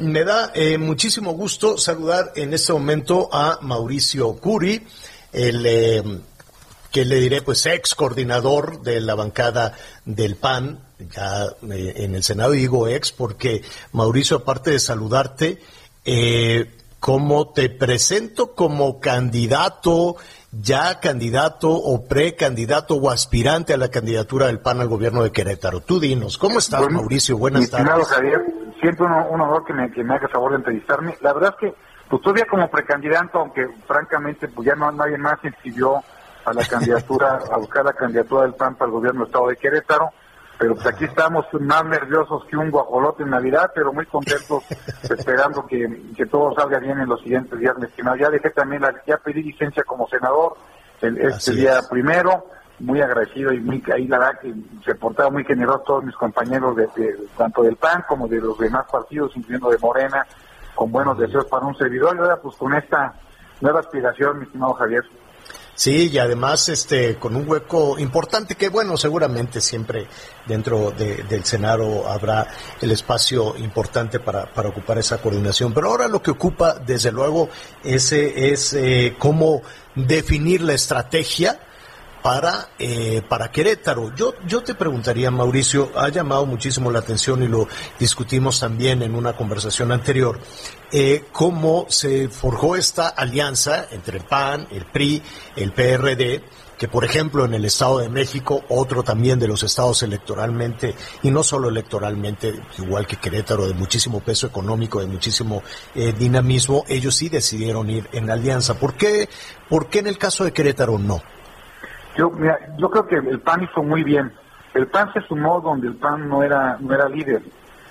Me da eh, muchísimo gusto saludar en este momento a Mauricio Curi, el eh, que le diré pues ex coordinador de la bancada del PAN, ya eh, en el Senado digo ex porque Mauricio aparte de saludarte, como te presento como candidato, ya candidato o precandidato o aspirante a la candidatura del PAN al gobierno de Querétaro. Tú dinos, ¿cómo estás Bueno, Mauricio? Buenas mi estimado tardes. Javier, siempre un, un honor que me, que me haga favor de entrevistarme. La verdad es que, pues todavía como precandidato, aunque francamente pues ya no nadie más se inscribió a la candidatura, a buscar la candidatura del PAN para el gobierno del estado de Querétaro, pero pues aquí estamos más nerviosos que un guajolote en Navidad, pero muy contentos, esperando que, que todo salga bien en los siguientes días, mi estimado. Ya dejé también, la, ya pedí licencia como senador el, este Así día es. primero, muy agradecido y muy ahí la verdad que se muy generosos todos mis compañeros de, de- tanto del PAN como de los demás partidos, incluyendo de Morena, con buenos deseos para un servidor y ahora pues con esta nueva aspiración, mi estimado Javier. Sí, y además este con un hueco importante que bueno, seguramente siempre dentro de- del Senado habrá el espacio importante para, para ocupar esa coordinación. Pero ahora lo que ocupa, desde luego, ese es eh, cómo definir la estrategia para, eh, para Querétaro. Yo, yo te preguntaría, Mauricio, ha llamado muchísimo la atención y lo discutimos también en una conversación anterior, eh, cómo se forjó esta alianza entre el PAN, el PRI, el PRD, que por ejemplo en el Estado de México, otro también de los estados electoralmente, y no solo electoralmente, igual que Querétaro, de muchísimo peso económico, de muchísimo eh, dinamismo, ellos sí decidieron ir en alianza. ¿Por qué, ¿Por qué en el caso de Querétaro no? Yo, mira, yo creo que el PAN hizo muy bien. El PAN se sumó donde el PAN no era, no era líder.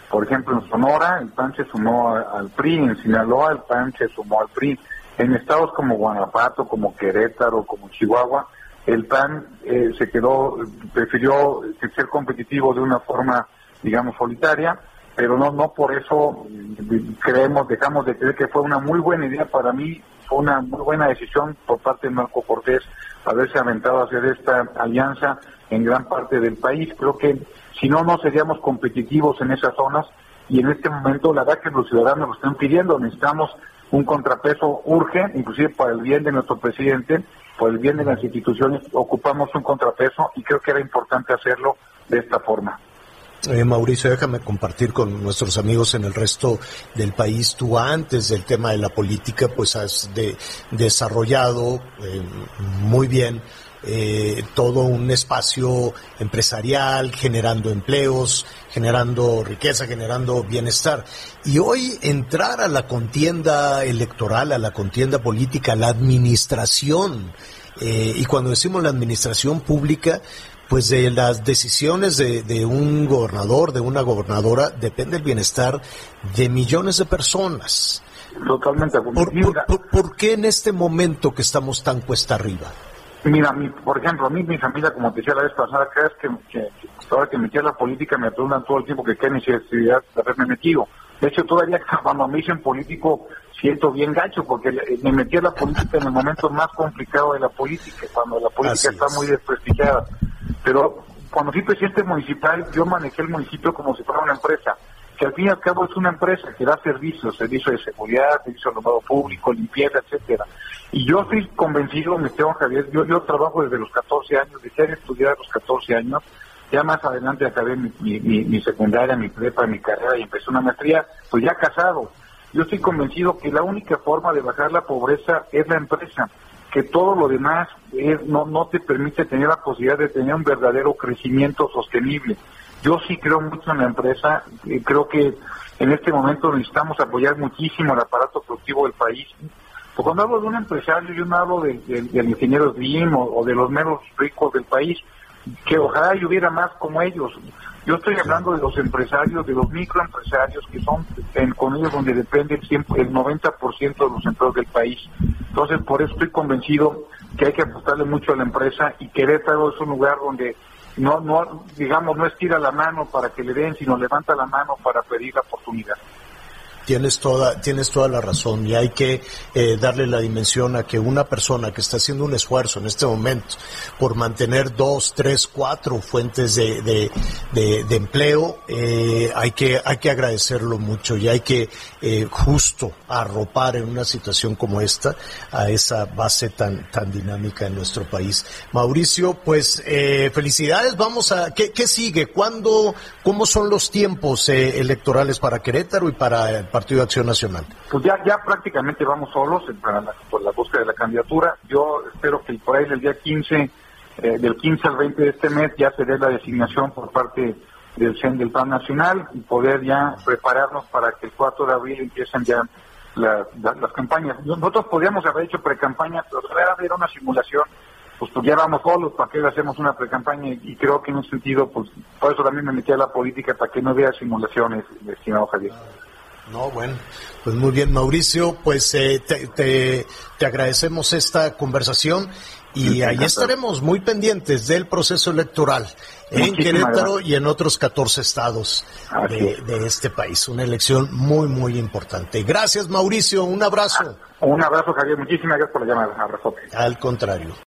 Por ejemplo, en Sonora, el PAN se sumó al PRI, en Sinaloa, el PAN se sumó al PRI. En estados como Guanajuato, como Querétaro, como Chihuahua, el PAN eh, se quedó, prefirió ser competitivo de una forma, digamos, solitaria, pero no, no por eso mm, creemos, dejamos de creer que fue una muy buena idea para mí, fue una muy buena decisión por parte de Marco Cortés haberse aventado a hacer esta alianza en gran parte del país. Creo que si no, no seríamos competitivos en esas zonas y en este momento la verdad que los ciudadanos lo están pidiendo. Necesitamos un contrapeso urge, inclusive para el bien de nuestro presidente, por el bien de las instituciones, ocupamos un contrapeso y creo que era importante hacerlo de esta forma. Eh, Mauricio, déjame compartir con nuestros amigos en el resto del país. Tú antes del tema de la política, pues has de- desarrollado eh, muy bien eh, todo un espacio empresarial, generando empleos, generando riqueza, generando bienestar. Y hoy entrar a la contienda electoral, a la contienda política, a la administración, eh, y cuando decimos la administración pública, pues de las decisiones de, de un gobernador, de una gobernadora, depende el bienestar de millones de personas. Totalmente. ¿Por, por- por- por qué en este momento que estamos tan cuesta arriba? Mira, mi, por ejemplo, a mí, mi familia, como te decía la vez pasada, cada vez que, que, ahora que metí a la política me preguntan todo el tiempo que qué necesidad de haberme metido. De hecho, todavía cuando me dicen político, siento bien gacho, porque le- me metí a la política en el momento más complicado de la política, cuando la política Así está es. muy desprestigiada. Pero cuando fui presidente municipal, yo manejé el municipio como si fuera una empresa, que al fin y al cabo es una empresa que da servicios, servicio de seguridad, servicio de alumbrado público, limpieza, etcétera. Y yo estoy convencido, me tengo Javier, yo, yo trabajo desde los 14 años, dejé de estudiar a los 14 años, ya más adelante acabé mi, mi, secundaria, mi prepa, mi carrera y empecé una maestría, pues ya casado. Yo estoy convencido que la única forma de bajar la pobreza es la empresa, que todo lo demás es- no, no te permite tener la posibilidad de tener un verdadero crecimiento sostenible. Yo sí creo mucho en la empresa, creo que en este momento necesitamos apoyar muchísimo el aparato productivo del país. Porque cuando hablo de un empresario, yo no hablo del, del- del ingeniero Slim o, o de los menos ricos del país. Que ojalá hubiera más como ellos. Yo estoy hablando de los empresarios, de los microempresarios, que son en, con ellos donde depende el, el 90% de los empleos del país. Entonces, por eso estoy convencido que hay que apostarle mucho a la empresa y Querétaro es un lugar donde no, no, digamos, no estira la mano para que le den, sino levanta la mano para pedir la oportunidad. Tienes toda, tienes toda la razón y hay que eh, darle la dimensión a que una persona que está haciendo un esfuerzo en este momento por mantener dos, tres, cuatro fuentes de, de, empleo, eh, hay que hay que agradecerlo mucho y hay que eh, justo arropar en una situación como esta a esa base tan tan dinámica en nuestro país. Mauricio, pues felicidades. Vamos a qué, qué sigue, cuándo, cómo son los tiempos electorales para Querétaro y para Partido Acción Nacional? Pues ya, ya prácticamente vamos solos para la, por la búsqueda de la candidatura. Yo espero que por ahí del día 15, eh, del 15 al 20 de este mes, ya se dé la designación por parte del CEN del Plan Nacional y poder ya prepararnos para que el 4 de abril empiecen ya las campañas. Nosotros podríamos haber hecho pre-campaña, pero haber una simulación pues, pues ya vamos solos, ¿para qué hacemos una pre-campaña? Y creo que en un sentido, pues por eso también me metí a la política, para que no vea simulaciones, estimado Javier. No, bueno, pues muy bien, Mauricio, pues eh, te, te, agradecemos esta conversación y ahí estaremos muy pendientes del proceso electoral en Querétaro y en otros 14 estados de, de, este país. Una elección muy, muy importante. Gracias, Mauricio. Un abrazo. Un abrazo, Javier. Muchísimas gracias por la llamada. Al contrario.